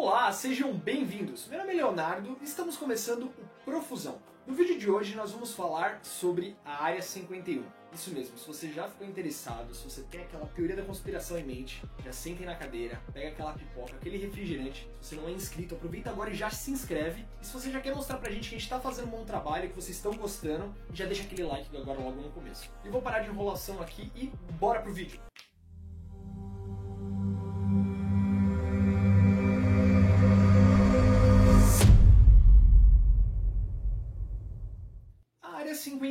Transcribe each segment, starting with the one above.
Olá, sejam bem-vindos. Meu nome é Leonardo e estamos começando o Profusão. No vídeo de hoje nós vamos falar sobre a Área 51. Isso mesmo, se você já ficou interessado, se você tem aquela teoria da conspiração em mente, já sentem na cadeira, pega aquela pipoca, aquele refrigerante. Se você não é inscrito, aproveita agora e já se inscreve. E se você já quer mostrar pra gente que a gente tá fazendo um bom trabalho, que vocês estão gostando, já deixa aquele like agora logo no começo. Eu vou parar de enrolação aqui e bora pro vídeo.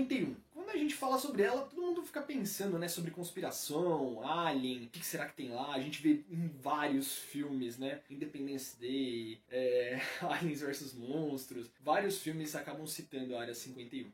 31. Quando a gente fala sobre ela, todo mundo fica pensando, né, sobre conspiração, alien, o que será que tem lá? A gente vê em vários filmes, né, Independence Day, é, Aliens vs Monstros, vários filmes acabam citando a Área 51. Uh,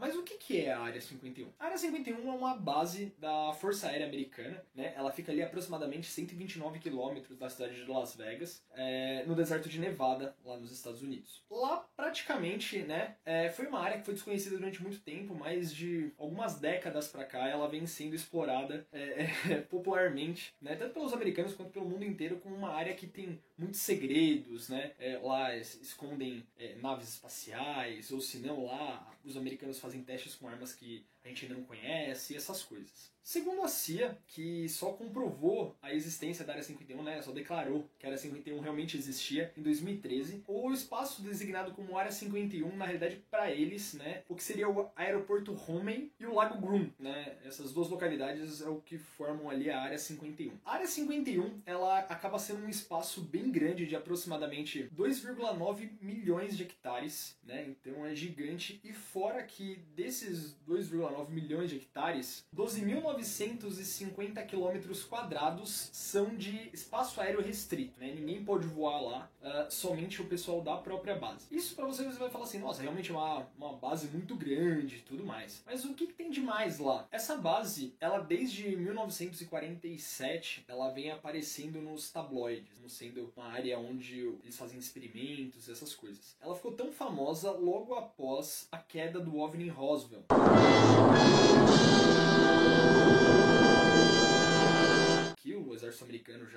mas o que, que é a Área 51? A Área 51 é uma base da Força Aérea Americana, né, ela fica ali aproximadamente 129 quilômetros da cidade de Las Vegas, é, no deserto de Nevada, lá nos Estados Unidos. Lá, praticamente, né, é, foi uma área que foi desconhecida durante muito tempo, mais de algumas décadas para cá ela vem sendo explorada é, é, popularmente, né, tanto pelos americanos quanto pelo mundo inteiro, como uma área que tem muitos segredos, né? É, lá escondem é, naves espaciais, ou se não, lá os americanos fazem testes com armas que a gente não conhece, essas coisas. Segundo a CIA, que só comprovou a existência da Área 51, né, só declarou que a Área 51 realmente existia em 2013, o espaço designado como Área 51, na realidade, para eles, né, o que seria o aeroporto Homey e o Lago Groom, né, essas duas localidades é o que formam ali a Área 51. A Área 51, ela acaba sendo um espaço bem grande, de aproximadamente 2,9 milhões de hectares, né, então é gigante, e fora que desses 2,9 milhões de hectares, 12.950 quilômetros quadrados são de espaço aéreo restrito, né? Ninguém pode voar lá, uh, somente o pessoal da própria base. Isso para você, você vai falar assim, nossa, realmente é uma, uma base muito grande e tudo mais. Mas o que, que tem de mais lá? Essa base, ela desde 1947, ela vem aparecendo nos tabloides, como sendo uma área onde eles fazem experimentos, essas coisas. Ela ficou tão famosa logo após a queda do OVNI Roswell.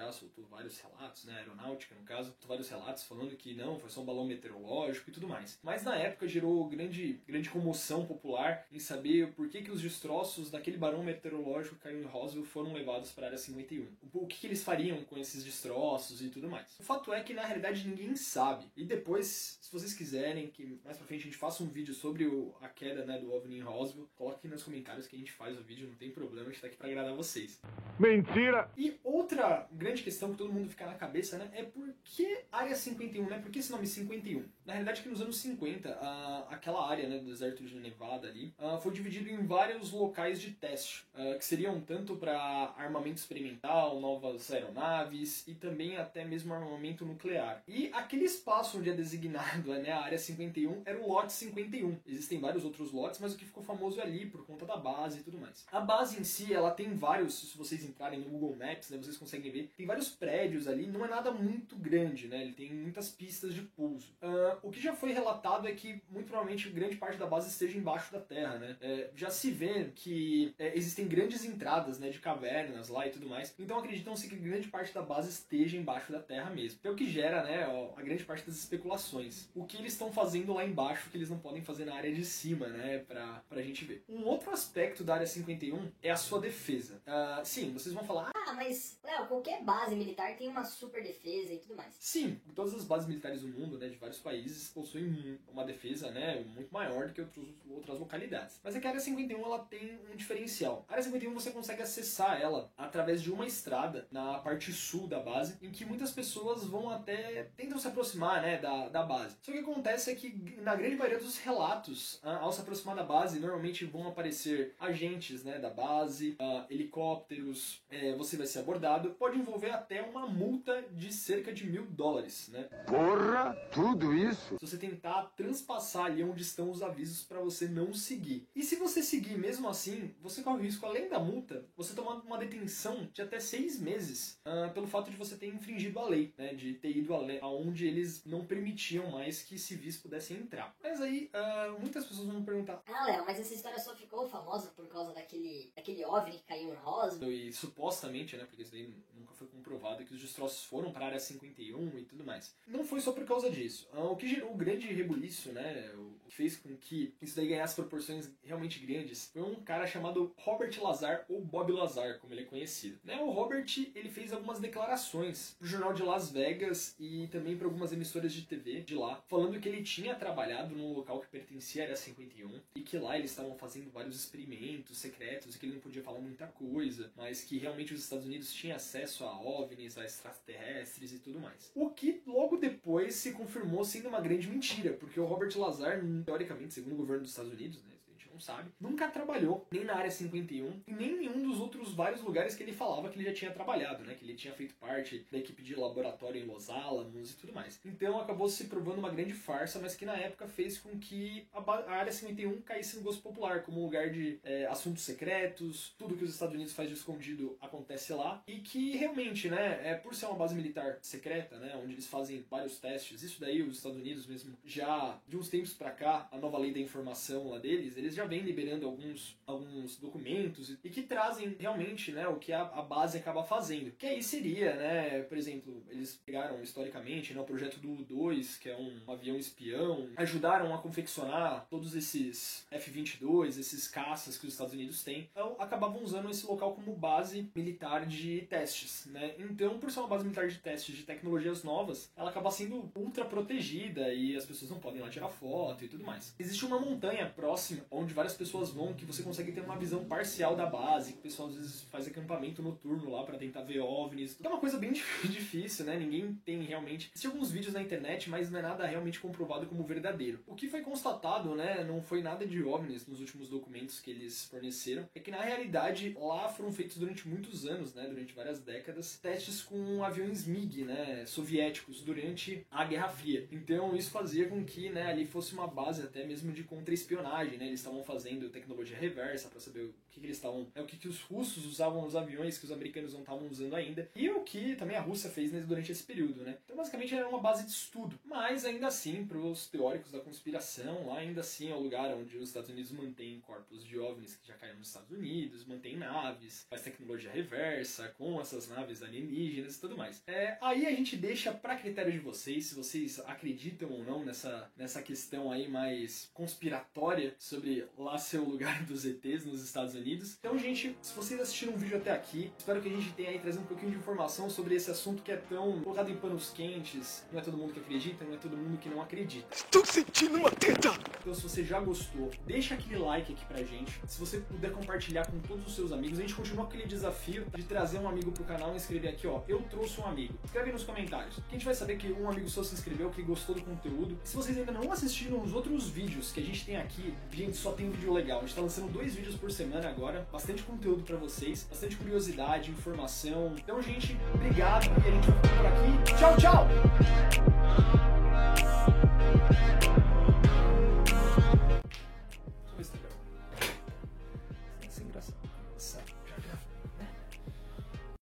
Já soltou vários relatos, né, aeronáutica no caso, soltou vários relatos falando que não, foi só um balão meteorológico e tudo mais. Mas na época gerou grande, grande comoção popular em saber por que, que os destroços daquele balão meteorológico que caiu em Roswell foram levados para a área 51. O, o que, que eles fariam com esses destroços e tudo mais. O fato é que na realidade ninguém sabe. E depois, se vocês quiserem que mais pra frente a gente faça um vídeo sobre o, a queda né, do OVNI em Roswell, coloque nos comentários que a gente faz o vídeo, não tem problema, a gente tá aqui pra agradar vocês. Mentira! E outra grande questão que todo mundo fica na cabeça, né, é por que Área 51, né? Por que esse nome 51? Na realidade, que nos anos 50, a, aquela área né, do deserto de Nevada ali foi dividida em vários locais de teste, que seriam tanto para armamento experimental, novas aeronaves e também até mesmo armamento nuclear. E aquele espaço onde é designado né, a Área 51 era o lote 51. Existem vários outros lotes, mas o que ficou famoso é ali por conta da base e tudo mais. A base em si, ela tem vários, se vocês entrarem no Google Maps, né, vocês conseguem ver, tem vários prédios ali, não é nada muito grande, né? Ele tem muitas pistas de pouso. Uh, o que já foi relatado é que muito provavelmente grande parte da base esteja embaixo da terra, né? É, já se vê que é, existem grandes entradas, né, de cavernas lá e tudo mais. Então acreditam-se que grande parte da base esteja embaixo da terra mesmo. É o que gera, né, a grande parte das especulações. O que eles estão fazendo lá embaixo que eles não podem fazer na área de cima, né, pra, pra gente ver. Um outro aspecto da área 51 é a sua defesa. Uh, sim, vocês vão falar, ah, mas, Léo, qualquer base militar tem uma super defesa e tudo mais. Sim, todas as bases militares do mundo, né, de vários países, possuem uma defesa, né, muito maior do que outros, outras localidades. Mas é que a Área 51, ela tem um diferencial. A Área 51, você consegue acessar ela através de uma estrada na parte sul da base, em que muitas pessoas vão até, tentam se aproximar, né, da, da base. Só que acontece é que, na grande maioria dos relatos, ao se aproximar da base, normalmente vão aparecer agentes, né, da base, uh, helicópteros, é, você vai ser abordado, pode envolver até uma multa de cerca de mil dólares, né? Porra, tudo isso? Se você tentar transpassar ali onde estão os avisos para você não seguir. E se você seguir mesmo assim, você corre o risco, além da multa, você tomar uma detenção de até seis meses uh, pelo fato de você ter infringido a lei, né? De ter ido aonde eles não permitiam mais que civis pudessem entrar. Mas aí, uh, muitas pessoas vão perguntar... Ah, Léo, mas essa história só ficou famosa por causa daquele, daquele OVNI que caiu em Roswell? E supostamente né? Porque isso daí nunca foi comprovado que os destroços foram para a área 51 e tudo mais. Não foi só por causa disso. Ah, o que gerou o grande rebuliço, né? O que fez com que isso daí ganhasse proporções realmente grandes foi um cara chamado Robert Lazar, ou Bob Lazar, como ele é conhecido. Né? O Robert ele fez algumas declarações pro jornal de Las Vegas e também para algumas emissoras de TV de lá, falando que ele tinha trabalhado num local que pertencia à área 51 e que lá eles estavam fazendo vários experimentos secretos e que ele não podia falar muita coisa, mas que realmente os Estados Unidos tinham acesso a OVNIs, a extraterrestres e tudo mais. O que logo depois se confirmou sendo uma grande mentira, porque o Robert Lazar, teoricamente, segundo o governo dos Estados Unidos, né, sabe, nunca trabalhou nem na área 51 e nem em nenhum dos outros vários lugares que ele falava que ele já tinha trabalhado, né? Que ele tinha feito parte da equipe de laboratório em Los Alamos e tudo mais. Então acabou se provando uma grande farsa, mas que na época fez com que a, área 51 caísse no gosto popular como um lugar de é, assuntos secretos, tudo que os Estados Unidos faz de escondido acontece lá e que realmente, né, é por ser uma base militar secreta, né, onde eles fazem vários testes. Isso daí os Estados Unidos mesmo já de uns tempos para cá, a nova lei da informação lá deles, eles já vem liberando alguns, alguns documentos e que trazem realmente né, o que a, a base acaba fazendo. Que aí seria, né, por exemplo, eles pegaram historicamente né, o projeto do U-2, que é um, avião espião, ajudaram a confeccionar todos esses F-22, esses caças que os Estados Unidos têm, então acabavam usando esse local como base militar de testes. Né? Então, por ser uma base militar de testes de tecnologias novas, ela acaba sendo ultra protegida e as pessoas não podem lá tirar foto e tudo mais. Existe uma montanha próxima onde várias pessoas vão que você consegue ter uma visão parcial da base, o pessoal às vezes faz acampamento noturno lá para tentar ver OVNIs. É uma coisa bem difícil, né? Ninguém tem realmente. Existem alguns vídeos na internet, mas não é nada realmente comprovado como verdadeiro. O que foi constatado, né, não foi nada de OVNIs nos últimos documentos que eles forneceram, é que na realidade lá foram feitos durante muitos anos, né, durante várias décadas, testes com aviões MiG, né, soviéticos durante a Guerra Fria. Então isso fazia com que, né, ali fosse uma base até mesmo de contra-espionagem, né? Eles estavam fazendo tecnologia reversa para saber o que, que eles estavam. É o que, que os russos usavam nos aviões que os americanos não estavam usando ainda. E o que também a Rússia fez durante esse período, né? Então basicamente era uma base de estudo. Mas ainda assim, para os teóricos da conspiração, lá ainda assim é o lugar onde os Estados Unidos mantêm corpos de OVNIs que já caíram nos Estados Unidos, mantém naves, faz tecnologia reversa com essas naves alienígenas e tudo mais. É, aí a gente deixa para critério de vocês, se vocês acreditam ou não nessa, nessa questão aí mais conspiratória sobre lá ser o lugar dos ETs nos Estados Unidos. Então, gente, se vocês assistiram o vídeo até aqui, espero que a gente tenha aí trazido um pouquinho de informação sobre esse assunto que é tão colocado em panos quentes. Não é todo mundo que acredita, não é todo mundo que não acredita. Estou sentindo uma teta! Então, se você já gostou, deixa aquele like aqui pra gente. Se você puder compartilhar com todos os seus amigos, a gente continua aquele desafio de trazer um amigo pro canal e escrever aqui, ó, eu trouxe um amigo. Escreve nos comentários. Que a gente vai saber que um amigo seu se inscreveu, que gostou do conteúdo. Se vocês ainda não assistiram os outros vídeos que a gente tem aqui, gente, só tem vídeo legal. A gente tá lançando dois vídeos por semana agora, bastante conteúdo para vocês, bastante curiosidade, informação. Então, gente, obrigado e a gente vai por aqui. Tchau, tchau!